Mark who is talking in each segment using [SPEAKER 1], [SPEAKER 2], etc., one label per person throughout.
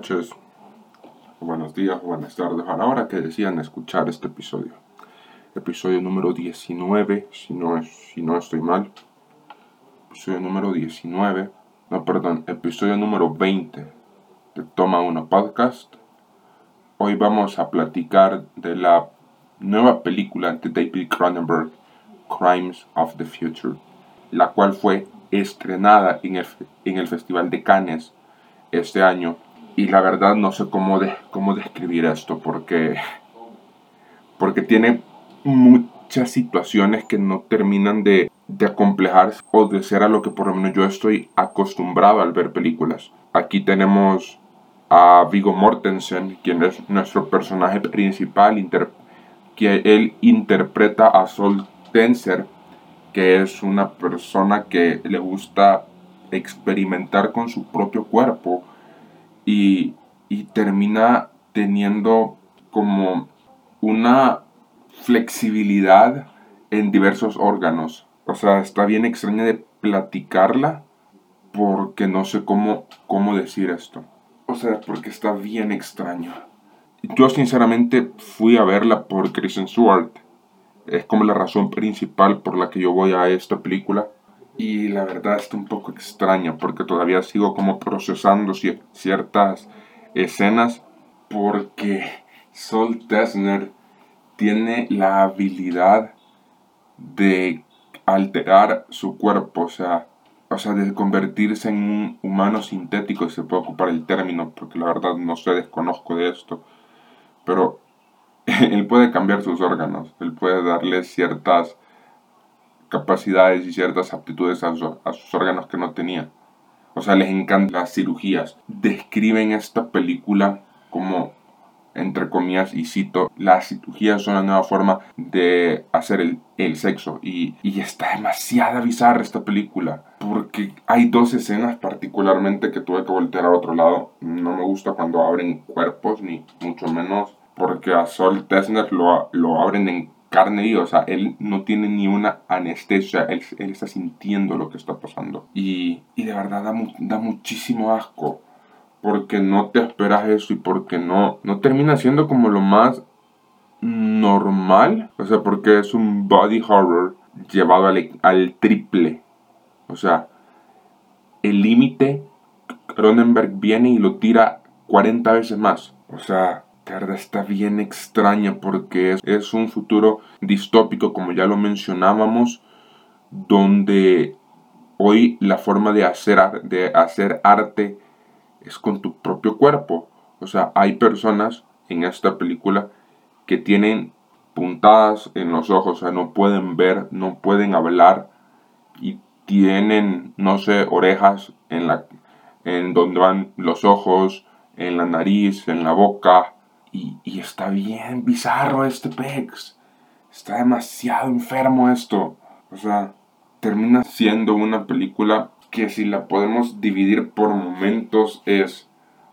[SPEAKER 1] noches, buenos días, buenas tardes, a la hora que decían escuchar este episodio. Episodio número 19, si no, si no estoy mal. Episodio número 19, no, perdón, episodio número 20 de Toma 1 Podcast. Hoy vamos a platicar de la nueva película de David Cronenberg, Crimes of the Future, la cual fue estrenada en el, en el Festival de Cannes este año y la verdad no sé cómo, cómo describir esto porque, porque tiene muchas situaciones que no terminan de, de acomplejarse o de ser a lo que por lo menos yo estoy acostumbrado al ver películas. Aquí tenemos a Vigo Mortensen, quien es nuestro personaje principal, que él interpreta a Sol Tenser, que es una persona que le gusta experimentar con su propio cuerpo y, termina teniendo como una flexibilidad en diversos órganos. O sea, está bien extraña de platicarla porque no sé cómo, cómo decir esto. O sea, porque está bien extraño. Yo sinceramente fui a verla por Kristen Stewart. Es como la razón principal por la que yo voy a esta película y la verdad está un poco extraña porque todavía sigo como procesando ciertas escenas porque Sol Tesner tiene la habilidad de alterar su cuerpo, o sea, o sea, de convertirse en un humano sintético, si se puede ocupar el término, porque la verdad no sé, desconozco de esto, pero él puede cambiar sus órganos, él puede darle ciertas capacidades y ciertas aptitudes a, sus órganos que no tenía. O sea, les encantan las cirugías. Describen esta película como, entre comillas, y cito, las cirugías son la nueva forma de hacer el, el sexo. Y, y, está demasiada bizarra esta película. Porque hay dos escenas particularmente que tuve que voltear a otro lado. No me gusta cuando abren cuerpos, ni mucho menos porque a Sol Tesner lo, lo abren en carne y, o sea, él no tiene ni una anestesia, él, está sintiendo lo que está pasando. Y, y de verdad da, da, muchísimo asco, porque no te esperas eso y porque no, no termina siendo como lo más normal, o sea, porque es un body horror llevado al, al triple. O sea, el límite, Cronenberg viene y lo tira 40 veces más. O sea, verdad está bien extraña porque es, un futuro distópico, como ya lo mencionábamos, donde hoy la forma de hacer, de hacer arte es con tu propio cuerpo. O sea, hay personas en esta película que tienen puntadas en los ojos, o sea, no pueden ver, no pueden hablar y tienen, no sé, orejas en la en donde van los ojos, en la nariz, en la boca, y, está bien bizarro este Pex. Está demasiado enfermo esto. O sea, termina siendo una película que si la podemos dividir por momentos es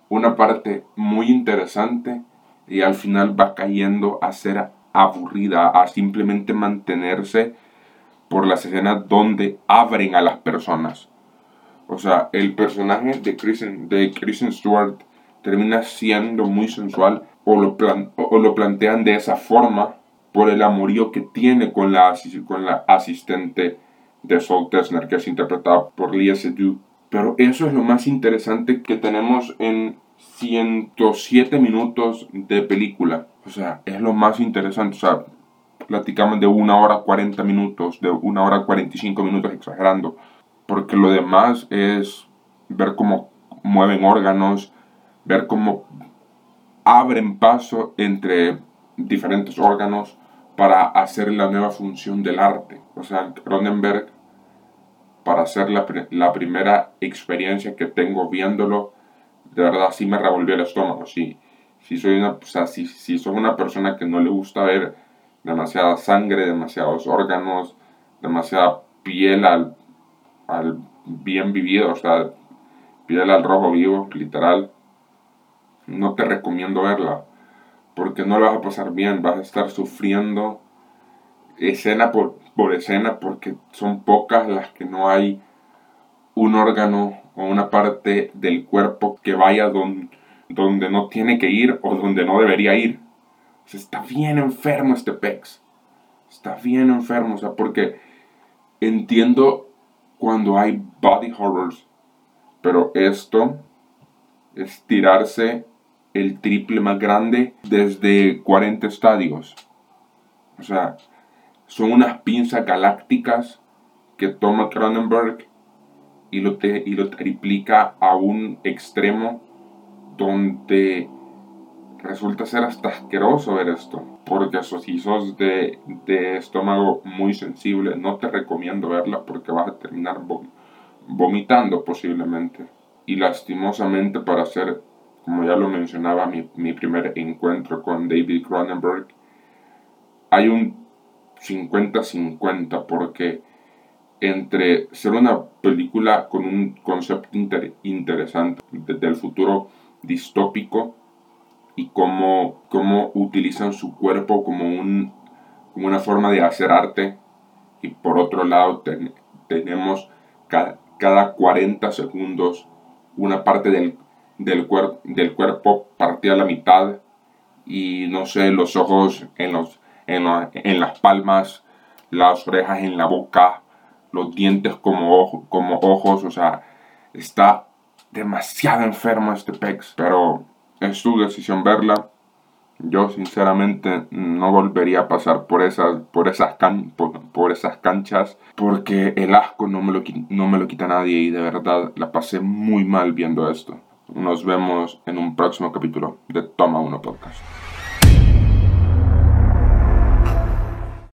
[SPEAKER 1] una parte muy interesante y al final va cayendo a ser aburrida, a simplemente mantenerse por las escenas donde abren a las personas. O sea, el personaje de Kristen, de Kristen Stewart termina siendo muy sensual o lo, o lo plantean de esa forma por el amorío que tiene con la, con la asistente de Saul Tesner, que es interpretada por Lia Seydoux. Pero eso es lo más interesante que tenemos en 107 minutos de película. O sea, es lo más interesante. O sea, platicamos de una hora 40 minutos, de una hora 45 minutos exagerando. Porque lo demás es ver cómo mueven órganos, ver cómo abren paso entre diferentes órganos para hacer la nueva función del arte. O sea, Cronenberg, para hacer la, la primera experiencia que tengo viéndolo, de verdad sí me revolvió el estómago. Sí, si soy una, o sea, si, si soy una persona que no le gusta ver demasiada sangre, demasiados órganos, demasiada piel al, al bien vivido, o sea, piel al rojo vivo, literal no te recomiendo verla, porque no la vas a pasar bien, vas a estar sufriendo escena por, por escena, porque son pocas las que no hay un órgano o una parte del cuerpo que vaya donde no tiene que ir o donde no debería ir. O está bien enfermo este pex. Está bien enfermo, o sea, porque entiendo cuando hay body horrors, pero esto es tirarse el triple más grande desde 40 estadios. O sea, son unas pinzas galácticas que toma Cronenberg y lo, y lo triplica a un extremo donde resulta ser hasta asqueroso ver esto. Porque si sos de, de estómago muy sensible, no te recomiendo verla porque vas a terminar vomitando posiblemente. Y lastimosamente para hacer, como ya lo mencionaba, mi, mi primer encuentro con David Cronenberg, hay un 50-50 porque entre ser una película con un concepto interesante del futuro distópico y cómo, cómo utilizan su cuerpo como, un, como una forma de hacer arte y por otro lado tenemos cada, cada 40 segundos una parte del, del, del cuerpo partida a la mitad y no sé, los ojos en, los, en, en las palmas, las orejas en la boca, los dientes como, como ojos, o sea, está demasiado enfermo este pex, pero es tu decisión verla. Yo sinceramente no volvería a pasar por esas, por esas, por, esas canchas porque el asco no me, lo, no me lo quita nadie y de verdad la pasé muy mal viendo esto. Nos vemos en un próximo capítulo de Toma 1 Podcast.